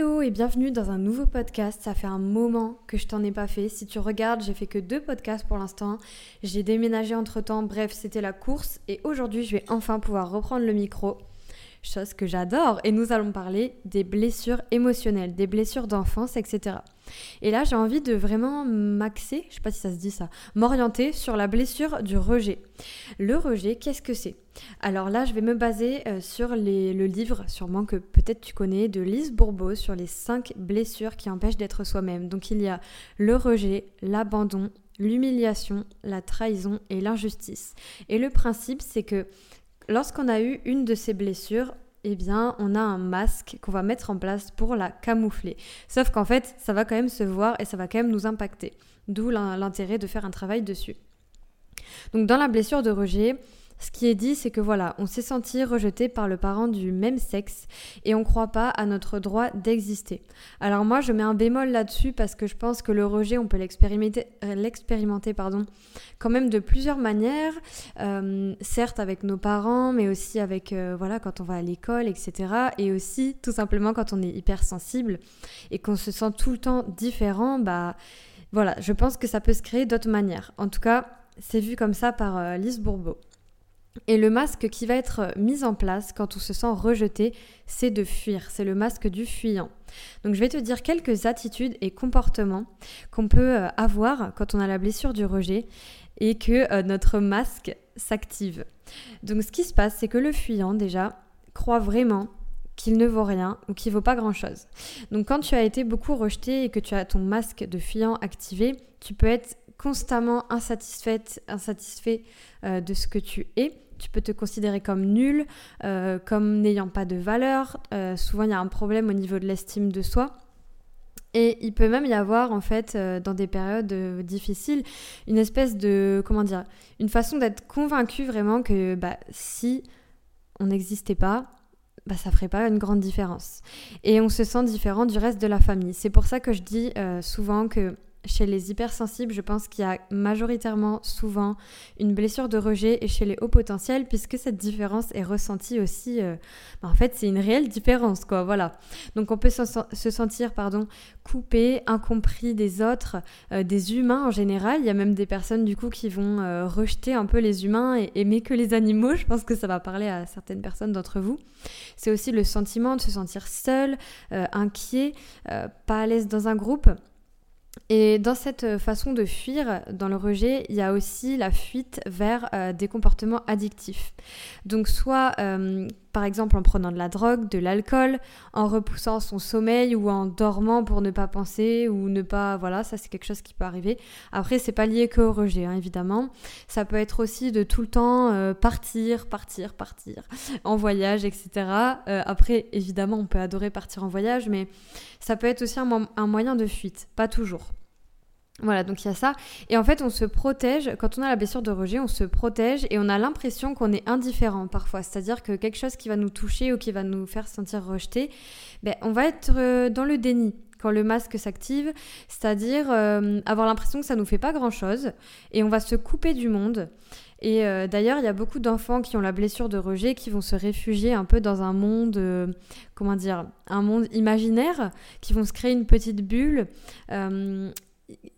Hello et bienvenue dans un nouveau podcast. Ça fait un moment que je t'en ai pas fait. Si tu regardes, j'ai fait que deux podcasts pour l'instant. J'ai déménagé entre temps. Bref, c'était la course et aujourd'hui, je vais enfin pouvoir reprendre le micro chose que j'adore. Et nous allons parler des blessures émotionnelles, des blessures d'enfance, etc. Et là, j'ai envie de vraiment m'axer, je sais pas si ça se dit ça, m'orienter sur la blessure du rejet. Le rejet, qu'est-ce que c'est? Alors là, je vais me baser euh, sur le livre, sûrement que peut-être tu connais, de Lise Bourbeau sur les cinq blessures qui empêchent d'être soi-même. Donc il y a le rejet, l'abandon, l'humiliation, la trahison et l'injustice. Et le principe, c'est que lorsqu'on a eu une de ces blessures, eh bien, on a un masque qu'on va mettre en place pour la camoufler. Sauf qu'en fait, ça va quand même se voir et ça va quand même nous impacter. D'où l'intérêt de faire un travail dessus. Donc, dans la blessure de rejet, ce qui est dit, c'est que voilà, on s'est senti rejeté par le parent du même sexe et on ne croit pas à notre droit d'exister. Alors moi, je mets un bémol là-dessus parce que je pense que le rejet, on peut l'expérimenter, euh, pardon, quand même de plusieurs manières. Euh, certes avec nos parents, mais aussi avec euh, voilà quand on va à l'école, etc. Et aussi tout simplement quand on est hypersensible et qu'on se sent tout le temps différent, bah voilà, je pense que ça peut se créer d'autres manières. En tout cas, c'est vu comme ça par Lise Bourbeau. Et le masque qui va être mis en place quand on se sent rejeté, c'est de fuir. C'est le masque du fuyant. Donc je vais te dire quelques attitudes et comportements qu'on peut euh, avoir quand on a la blessure du rejet et que euh, notre masque s'active. Donc ce qui se passe, c'est que le fuyant déjà croit vraiment qu'il ne vaut rien ou qu'il vaut pas grand-chose. Donc quand tu as été beaucoup rejeté et que tu as ton masque de fuyant activé, tu peux être constamment insatisfaite, insatisfait euh, de ce que tu es. Tu peux te considérer comme nul, euh, comme n'ayant pas de valeur. Euh, souvent, il y a un problème au niveau de l'estime de soi. Et il peut même y avoir, en fait, dans des périodes difficiles, une espèce de, comment dire, une façon d'être convaincu vraiment que bah, si on n'existait pas, bah, ça ferait pas une grande différence. Et on se sent différent du reste de la famille. C'est pour ça que je dis souvent que chez les hypersensibles, je pense qu'il y a majoritairement souvent une blessure de rejet et chez les hauts potentiels, puisque cette différence est ressentie aussi. Euh, bah, en fait, c'est une réelle différence, quoi. Voilà. Donc, on peut se sentir, pardon, coupé, incompris des autres, euh, des humains en général. Il y a même des personnes du coup qui vont euh, rejeter un peu les humains et aimer que les animaux. Je pense que ça va parler à certaines personnes d'entre vous. C'est aussi le sentiment de se sentir seul, inquiet, pas à l'aise dans un groupe. Et dans cette euh, façon de fuir, dans le rejet, il y a aussi la fuite vers euh, des comportements addictifs. Donc soit, euh, par exemple, en prenant de la drogue, de l'alcool, en repoussant son sommeil ou en dormant pour ne pas penser ou ne pas... Voilà, ça c'est quelque chose qui peut arriver. Après, c'est pas lié qu'au rejet, hein, évidemment. Ça peut être aussi de tout le temps partir, partir, partir, en voyage, etc. après, évidemment, on peut adorer partir en voyage, mais ça peut être aussi un moyen de fuite, pas toujours. Voilà, donc il y a ça. Et en fait, on se protège, quand on a la blessure de rejet, on se protège et on a l'impression qu'on est indifférent parfois. C'est-à-dire que quelque chose qui va nous toucher ou qui va nous faire sentir rejeté, ben, on va être euh, dans le déni quand le masque s'active, c'est-à-dire euh, avoir l'impression que ça nous fait pas grand-chose et on va se couper du monde. Et euh, d'ailleurs, il y a beaucoup d'enfants qui ont la blessure de rejet qui vont se réfugier un peu dans un monde, comment dire, un monde imaginaire, qui vont se créer une petite bulle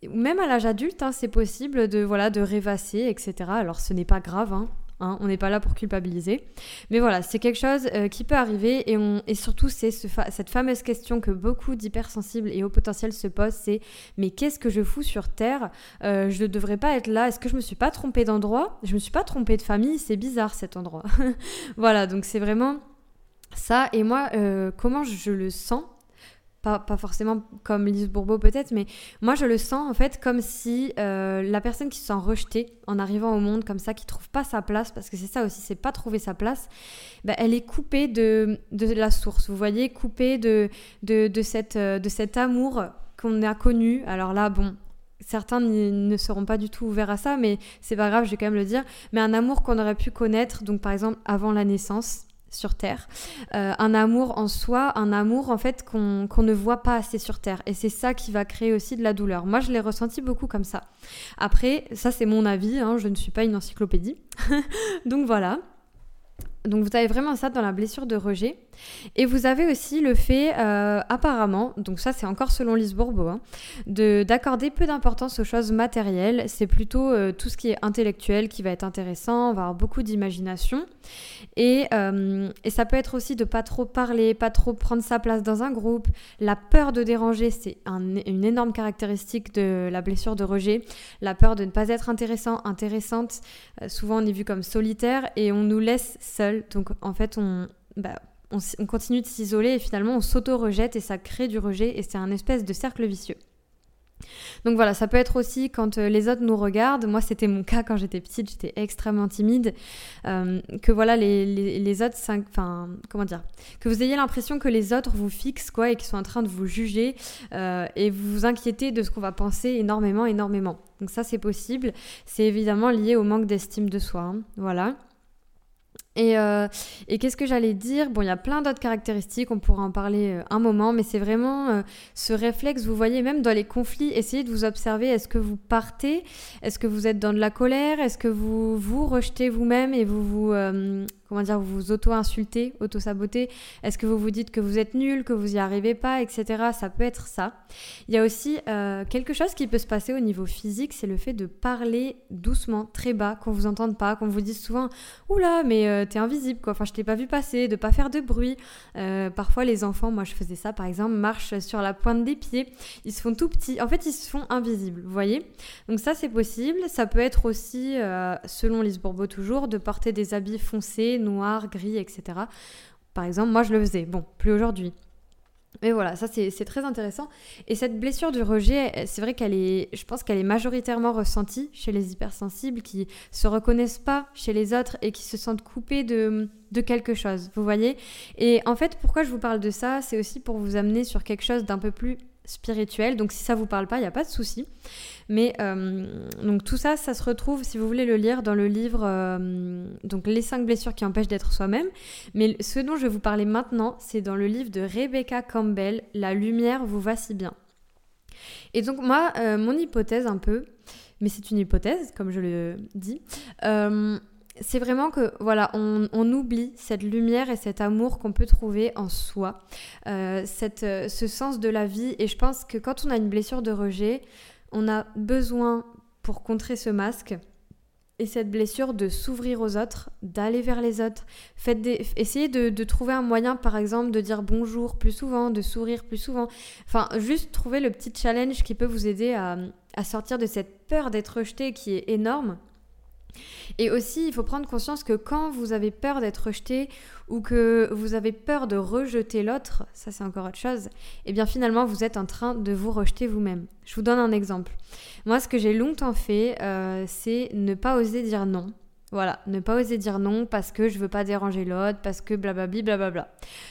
même à l'âge adulte, hein, c'est possible de, voilà, de rêvasser, etc. Alors ce n'est pas grave, hein, hein, on n'est pas là pour culpabiliser. Mais voilà, c'est quelque chose euh, qui peut arriver et, on, et surtout c'est cette fameuse question que beaucoup d'hypersensibles et hauts potentiels se posent, c'est mais qu'est-ce que je fous sur Terre euh, Je ne devrais pas être là. Est-ce que je me suis pas trompée d'endroit? Je me suis pas trompée de famille C'est bizarre cet endroit. voilà, donc c'est vraiment ça. Et moi, euh, comment je le sens pas, forcément comme Lise Bourbeau peut-être, mais moi je le sens en fait comme si euh, la personne qui se sent rejetée en arrivant au monde comme ça, qui trouve pas sa place, parce que c'est ça aussi, c'est pas trouver sa place, bah, elle est coupée de, de la source, vous voyez, coupée de, de, de, cette, euh, de cet amour qu'on a connu. Alors là, bon, certains ne seront pas du tout ouverts à ça, mais c'est pas grave, je vais quand même le dire, mais un amour qu'on aurait pu connaître, donc par exemple avant la naissance, sur Terre. Euh, un amour en soi, un amour en fait qu'on ne voit pas assez sur Terre. Et c'est ça qui va créer aussi de la douleur. Moi, je l'ai ressenti beaucoup comme ça. Après, ça c'est mon avis, hein, je ne suis pas une encyclopédie. Donc voilà. Donc vous avez vraiment ça dans la blessure de rejet. Et vous avez aussi le fait, euh, apparemment, donc ça c'est encore selon Lise Bourbeau, hein, d'accorder peu d'importance aux choses matérielles. C'est plutôt euh, tout ce qui est intellectuel qui va être intéressant, on va avoir beaucoup d'imagination. Et, euh, et, ça peut être aussi de pas trop parler, pas trop prendre sa place dans un groupe. La peur de déranger, c'est une énorme caractéristique de la blessure de rejet. La peur de ne pas être intéressant, intéressante. souvent on est vu comme solitaire et on nous laisse Donc en fait on... Bah, on, continue de s'isoler et finalement on s'auto-rejette et ça crée du rejet et c'est un espèce de cercle vicieux. Donc voilà, ça peut être aussi quand euh, les autres nous regardent. Moi, c'était mon cas quand j'étais petite, j'étais extrêmement timide. Euh, que voilà, les, autres, enfin, comment dire, que vous ayez l'impression que les autres vous fixent quoi et qu'ils sont en train de vous juger euh, et vous vous inquiétez de ce qu'on va penser énormément, énormément. Donc ça, c'est possible. C'est évidemment lié au manque d'estime de soi. Hein. Voilà. Euh, et, qu'est-ce que j'allais dire? Bon, il y a plein d'autres caractéristiques, on pourra en parler euh, un moment, mais c'est vraiment euh, ce réflexe, vous voyez, même dans les conflits, essayez de vous observer, est-ce que vous partez? Est-ce que vous êtes dans de la colère? Est-ce que vous vous rejetez vous-même et vous vous comment dire, vous vous auto-insultez, auto-sabotez Est-ce que vous vous dites que vous êtes nul, que vous n'y arrivez pas, etc. Ça peut être ça. Il y a aussi euh, quelque chose qui peut se passer au niveau physique, c'est le fait de parler doucement, très bas, qu'on vous entende pas, qu'on vous dise souvent Oula, mais euh, t'es invisible, quoi. Enfin, je t'ai pas vu passer, de pas faire de bruit. Euh, parfois, les enfants, moi je faisais ça par exemple, marchent sur la pointe des pieds, ils se font tout petits. En fait, ils se font invisibles, vous voyez Donc, ça, c'est possible. Ça peut être aussi, selon Lise Bourbeau toujours, de porter des habits foncés, noir, gris, etc. Par exemple, moi je le faisais. Bon, plus aujourd'hui. Mais voilà, ça c'est très intéressant. Et cette blessure du rejet, c'est vrai qu'elle est, je pense qu'elle est majoritairement ressentie chez les hypersensibles qui se reconnaissent pas chez les autres et qui se sentent coupés de, de quelque chose, vous voyez? Et en fait, pourquoi je vous parle de ça, c'est aussi pour vous amener sur quelque chose d'un peu plus spirituel. Donc si ça vous parle pas, il n'y a pas de souci. Mais euh, donc tout ça, ça se retrouve, si vous voulez le lire, dans le livre euh, donc Les cinq blessures qui empêchent d'être soi-même. Mais ce dont je vais vous parler maintenant, c'est dans le livre de Rebecca Campbell, La lumière vous va si bien. Et donc moi, euh, mon hypothèse un peu, mais c'est une hypothèse, comme je le dis, c'est vraiment que voilà, on, oublie cette lumière et cet amour qu'on peut trouver en soi, cette, ce sens de la vie. Et je pense que quand on a une blessure de rejet, on a besoin, pour contrer ce masque et cette blessure, de s'ouvrir aux autres, d'aller vers les autres. Faites. Essayez de, trouver un moyen, par exemple, de dire bonjour plus souvent, de sourire plus souvent. Enfin, juste trouver le petit challenge qui peut vous aider à sortir de cette peur d'être rejeté qui est énorme et aussi, il faut prendre conscience que quand vous avez peur d'être rejeté ou que vous avez peur de rejeter l'autre, ça c'est encore autre chose, et eh bien finalement vous êtes en train de vous rejeter vous-même. Je vous donne un exemple. Moi, ce que j'ai longtemps fait, euh, c'est ne pas oser dire non. Voilà, ne pas oser dire non parce que je veux pas déranger l'autre, parce que blablabla, blablabla.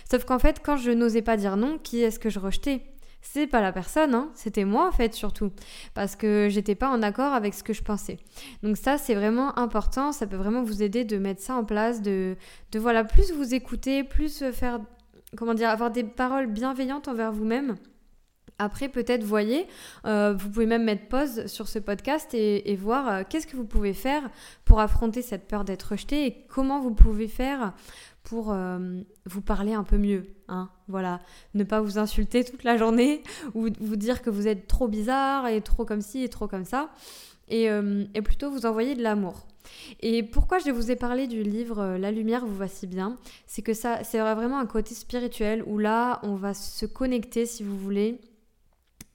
Sauf qu'en fait, quand je n'osais pas dire non, qui est-ce que je rejetais? C'est pas la personne, hein, c'était moi en fait surtout, parce que j'étais pas en accord avec ce que je pensais. Donc ça c'est vraiment important, ça peut vraiment vous aider de mettre ça en place, de, de voilà, plus vous écouter, plus faire, comment dire, avoir des paroles bienveillantes envers vous-même. Après, peut-être, voyez, euh, vous pouvez même mettre pause sur ce podcast et, voir euh, qu'est-ce que vous pouvez faire pour affronter cette peur d'être rejeté et comment vous pouvez faire pour euh, vous parler un peu mieux. Hein, voilà, ne pas vous insulter toute la journée ou vous dire que vous êtes trop bizarre et trop comme ci et trop comme ça, et, euh, plutôt vous envoyer de l'amour. Et pourquoi je vous ai parlé du livre euh, La lumière vous va si bien, c'est que ça, c'est vraiment un côté spirituel où là, on va se connecter, si vous voulez,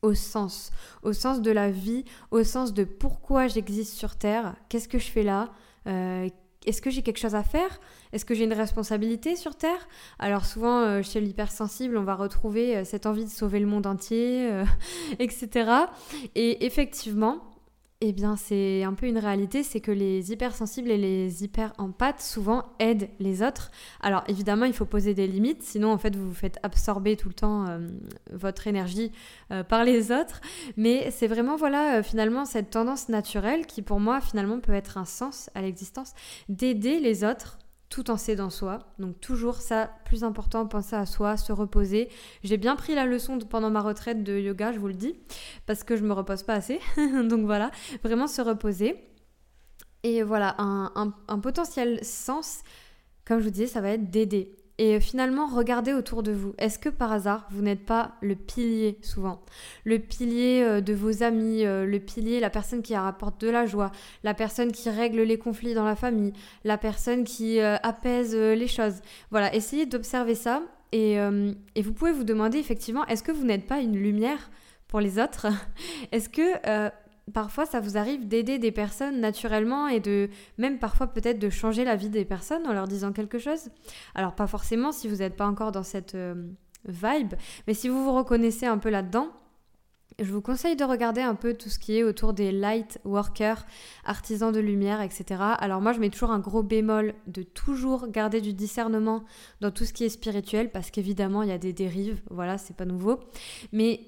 au sens, au sens de la vie, au sens de pourquoi j'existe sur Terre, qu'est-ce que je fais là, est-ce que j'ai quelque chose à faire? Est-ce que j'ai une responsabilité sur Terre? Alors souvent, euh, chez l'hypersensible, on va retrouver euh, cette envie de sauver le monde entier, euh, etc. Et effectivement, eh bien, c'est un peu une réalité, c'est que les hypersensibles et les hyper-empathes souvent aident les autres. Alors évidemment, il faut poser des limites, sinon en fait vous vous faites absorber tout le temps euh, votre énergie euh, par les autres. Mais c'est vraiment voilà euh, finalement cette tendance naturelle qui pour moi finalement peut être un sens à l'existence d'aider les autres tout en s'aidant soi. Donc toujours ça, plus important, penser à soi, se reposer. J'ai bien pris la leçon pendant ma retraite de yoga, je vous le dis, parce que je me repose pas assez. Donc voilà, vraiment se reposer. Et voilà, un, potentiel sens comme je vous disais, ça va être d'aider. Et finalement, regardez autour de vous. Est-ce que par hasard, vous n'êtes pas le pilier souvent? Le pilier euh, de vos amis, euh, le pilier, la personne qui rapporte de la joie, la personne qui règle les conflits dans la famille, la personne qui euh, apaise les choses. Voilà, essayez d'observer ça. Et, et, vous pouvez vous demander effectivement, est-ce que vous n'êtes pas une lumière pour les autres? Est-ce que parfois ça vous arrive d'aider des personnes naturellement et de même parfois peut-être de changer la vie des personnes en leur disant quelque chose? Alors pas forcément si vous n'êtes pas encore dans cette euh, vibe, mais si vous vous reconnaissez un peu là-dedans, je vous conseille de regarder un peu tout ce qui est autour des light workers, artisans de lumière, etc. Alors moi je mets toujours un gros bémol de toujours garder du discernement dans tout ce qui est spirituel parce qu'évidemment il y a des dérives, voilà c'est pas nouveau. Mais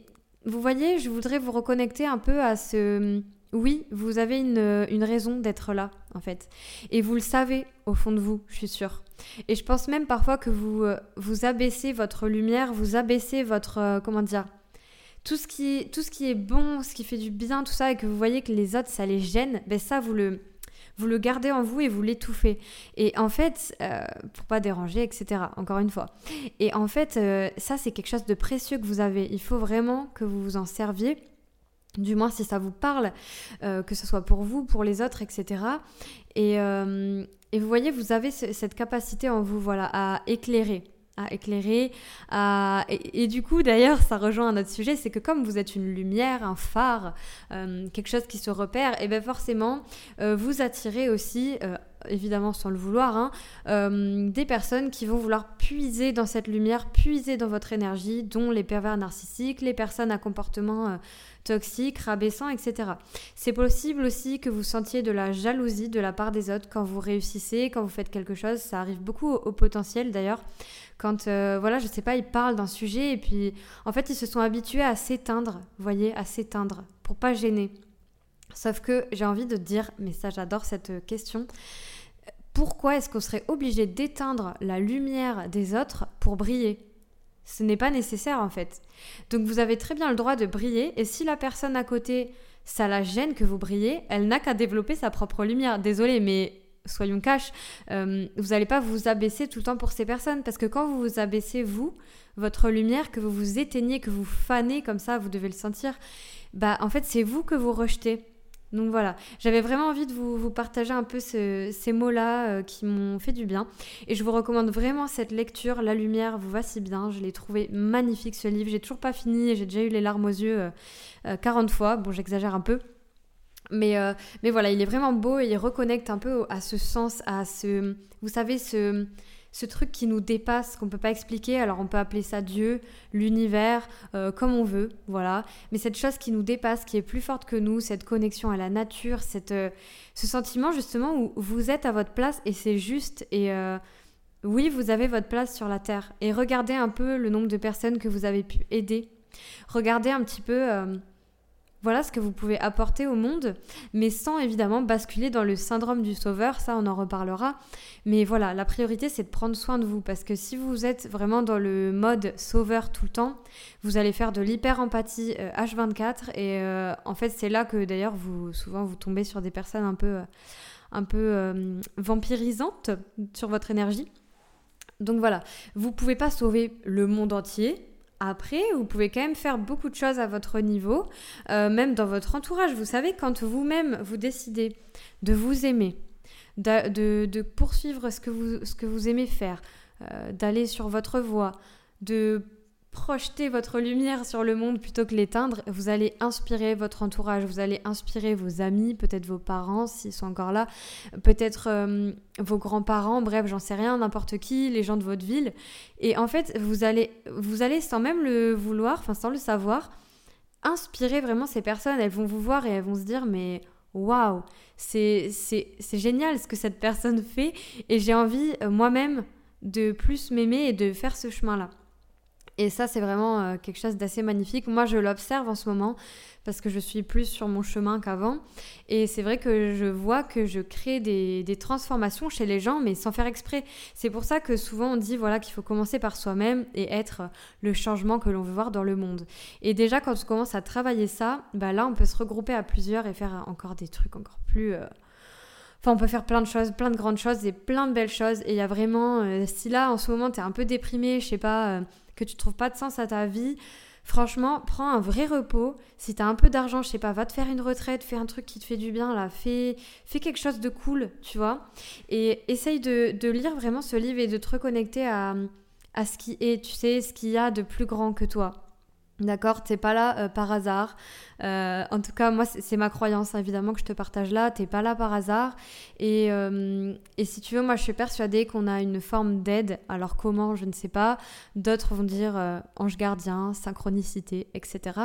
vous voyez, je voudrais vous reconnecter un peu à ce... Oui, vous avez une, raison d'être là, en fait. Et vous le savez au fond de vous, je suis sûre. Et je pense même parfois que vous, euh, vous abaissez votre lumière, vous abaissez votre... Euh, comment dire tout ce, qui, tout ce qui est bon, ce qui fait du bien, tout ça, et que vous voyez que les autres, ça les gêne, ben ça, vous le, vous le gardez en vous et vous l'étouffez. Et en fait, euh, pour pas déranger, etc. Encore une fois. Et en fait, euh, ça, c'est quelque chose de précieux que vous avez. Il faut vraiment que vous vous en serviez du moins si ça vous parle, euh, que ce soit pour vous, pour les autres, etc. Et, et vous voyez, vous avez cette capacité en vous, voilà, à éclairer à éclairer. Et, du coup, d'ailleurs, ça rejoint un autre sujet, c'est que comme vous êtes une lumière, un phare, euh, quelque chose qui se repère, et bien forcément, euh, vous attirez aussi, euh, évidemment sans le vouloir, hein, des personnes qui vont vouloir puiser dans cette lumière, puiser dans votre énergie, dont les pervers narcissiques, les personnes à comportement toxique, rabaissant, etc. C'est possible aussi que vous sentiez de la jalousie de la part des autres quand vous réussissez, quand vous faites quelque chose. Ça arrive beaucoup au, potentiel d'ailleurs. Quand, euh, voilà, je sais pas, ils parlent d'un sujet et puis en fait ils se sont habitués à s'éteindre, voyez, à s'éteindre pour pas gêner. Sauf que j'ai envie de dire, mais ça j'adore cette question, pourquoi est-ce qu'on serait obligé d'éteindre la lumière des autres pour briller? Ce n'est pas nécessaire en fait. Donc vous avez très bien le droit de briller et si la personne à côté, ça la gêne que vous brillez, elle n'a qu'à développer sa propre lumière. Désolée, mais soyons cash, euh, vous n'allez pas vous abaisser tout le temps pour ces personnes parce que quand vous vous abaissez vous, votre lumière, que vous vous éteignez, que vous fanez comme ça, vous devez le sentir, bah en fait c'est vous que vous rejetez. Donc voilà, j'avais vraiment envie de vous, partager un peu ces mots-là euh, qui m'ont fait du bien. Et je vous recommande vraiment cette lecture, La lumière vous va si bien. Je l'ai trouvé magnifique ce livre. J'ai toujours pas fini et j'ai déjà eu les larmes aux yeux 40 euh, euh, fois. Bon, j'exagère un peu. Mais, mais voilà, il est vraiment beau et il reconnecte un peu à ce sens, à ce, vous savez, ce, ce truc qui nous dépasse, qu'on ne peut pas expliquer. Alors on peut appeler ça Dieu, l'univers, euh, comme on veut, voilà. Mais cette chose qui nous dépasse, qui est plus forte que nous, cette connexion à la nature, cette, euh, ce sentiment justement où vous êtes à votre place et c'est juste. Et euh, oui, vous avez votre place sur la Terre. Et regardez un peu le nombre de personnes que vous avez pu aider. Regardez un petit peu voilà ce que vous pouvez apporter au monde, mais sans évidemment basculer dans le syndrome du sauveur, ça on en reparlera. Mais voilà, la priorité c'est de prendre soin de vous, parce que si vous êtes vraiment dans le mode sauveur tout le temps, vous allez faire de l'hyper-empathie H24, euh, et euh, en fait c'est là que d'ailleurs vous souvent vous tombez sur des personnes un peu, euh, un peu vampirisantes sur votre énergie. Donc voilà, vous pouvez pas sauver le monde entier, après, vous pouvez quand même faire beaucoup de choses à votre niveau, euh, même dans votre entourage. Vous savez, quand vous-même vous décidez de vous aimer, de, poursuivre ce que, vous, aimez faire, euh, d'aller sur votre voie, de projeter votre lumière sur le monde plutôt que l'éteindre, vous allez inspirer votre entourage, vous allez inspirer vos amis, peut-être vos parents s'ils sont encore là, peut-être euh, vos grands-parents, bref, j'en sais rien, n'importe qui, les gens de votre ville. Et en fait, vous allez, vous allez sans même le vouloir, enfin sans le savoir, inspirer vraiment ces personnes. Elles vont vous voir et elles vont se dire, mais waouh, c'est génial ce que cette personne fait et j'ai envie euh, moi-même de plus m'aimer et de faire ce chemin-là. Et ça, c'est vraiment euh, quelque chose d'assez magnifique. Moi, je l'observe en ce moment parce que je suis plus sur mon chemin qu'avant. Et c'est vrai que je vois que je crée des, transformations chez les gens, mais sans faire exprès. C'est pour ça que souvent on dit voilà qu'il faut commencer par soi-même et être le changement que l'on veut voir dans le monde. Et déjà, quand on commence à travailler ça, bah là, on peut se regrouper à plusieurs et faire encore des trucs encore plus... Euh, Enfin, on peut faire plein de choses, plein de grandes choses et plein de belles choses. Et il y a vraiment, euh, si là, en ce moment, tu es un peu déprimé, je sais pas, que tu trouves pas de sens à ta vie, franchement, prends un vrai repos. Si tu as un peu d'argent, je sais pas, va te faire une retraite, fais un truc qui te fait du bien, là, fais, fais quelque chose de cool, tu vois. Et essaye de, de lire vraiment ce livre et de te reconnecter à, à ce qui est, tu sais, ce qu'il y a de plus grand que toi. D'accord T'es pas là euh, par hasard. Euh, en tout cas, moi, c'est ma croyance, hein, évidemment, que je te partage là. T'es pas là par hasard. Et, euh, et, si tu veux, moi, je suis persuadée qu'on a une forme d'aide. Alors, comment Je ne sais pas. D'autres vont dire ange gardien, synchronicité, etc.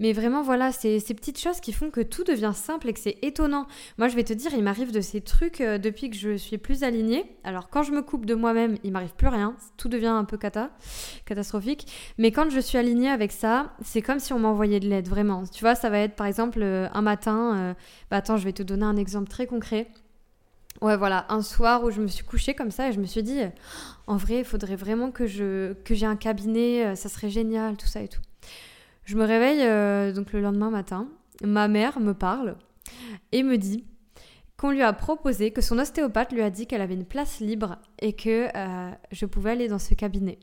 Mais vraiment, voilà, c'est ces petites choses qui font que tout devient simple et que c'est étonnant. Moi, je vais te dire, il m'arrive de ces trucs depuis que je suis plus alignée. Alors, quand je me coupe de moi-même, il m'arrive plus rien. Tout devient un peu cata, catastrophique. Mais quand je suis alignée avec ça, c'est comme si on m'envoyait de l'aide, vraiment. Tu vois, ça va être par exemple euh, un matin, euh, bah attends, je vais te donner un exemple très concret. Ouais, voilà, un soir où je me suis couchée comme ça et je me suis dit, euh, en vrai, il faudrait vraiment que je que j'ai un cabinet, ça serait génial, tout ça et tout. Je me réveille donc le lendemain matin, ma mère me parle et me dit qu'on lui a proposé, que son ostéopathe lui a dit qu'elle avait une place libre et que je pouvais aller dans ce cabinet.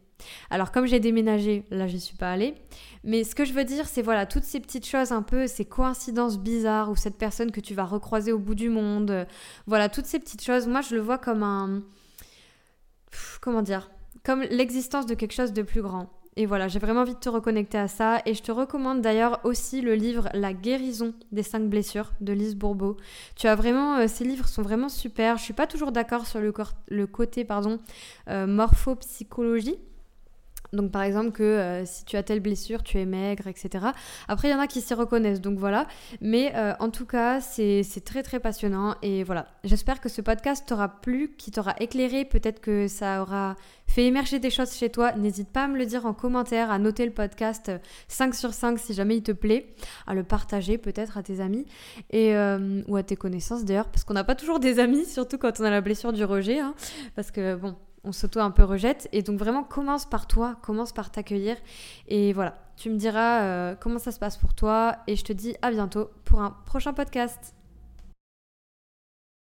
Alors comme j'ai déménagé, là je suis pas allée, mais ce que je veux dire c'est voilà, toutes ces petites choses un peu, ces coïncidences bizarres ou cette personne que tu vas recroiser au bout du monde, euh, voilà, toutes ces petites choses, moi je le vois comme un comment dire, comme l'existence de quelque chose de plus grand. Et voilà, j'ai vraiment envie de te reconnecter à ça. Et je te recommande d'ailleurs aussi le livre La guérison des cinq blessures de Lise Bourbeau. Tu as vraiment, euh, ces livres sont vraiment super. Je suis pas toujours d'accord sur le, le, côté pardon euh, morphopsychologie donc par exemple que euh, si tu as telle blessure, tu es maigre, etc. Après, il y en a qui s'y reconnaissent, donc voilà. Mais euh, en tout cas, c'est très très passionnant. Et voilà, j'espère que ce podcast t'aura plu, qui t'aura éclairé, peut-être que ça aura fait émerger des choses chez toi. N'hésite pas à me le dire en commentaire, à noter le podcast 5 euh, sur 5 si jamais il te plaît, à le partager peut-être à tes amis ou à tes connaissances d'ailleurs, parce qu'on n'a pas toujours des amis, surtout quand on a la blessure du rejet. Hein, parce que bon, on s'auto un peu rejette. Et donc vraiment, commence par toi, commence par t'accueillir. Et voilà, tu me diras euh, comment ça se passe pour toi. Et je te dis à bientôt pour un prochain podcast.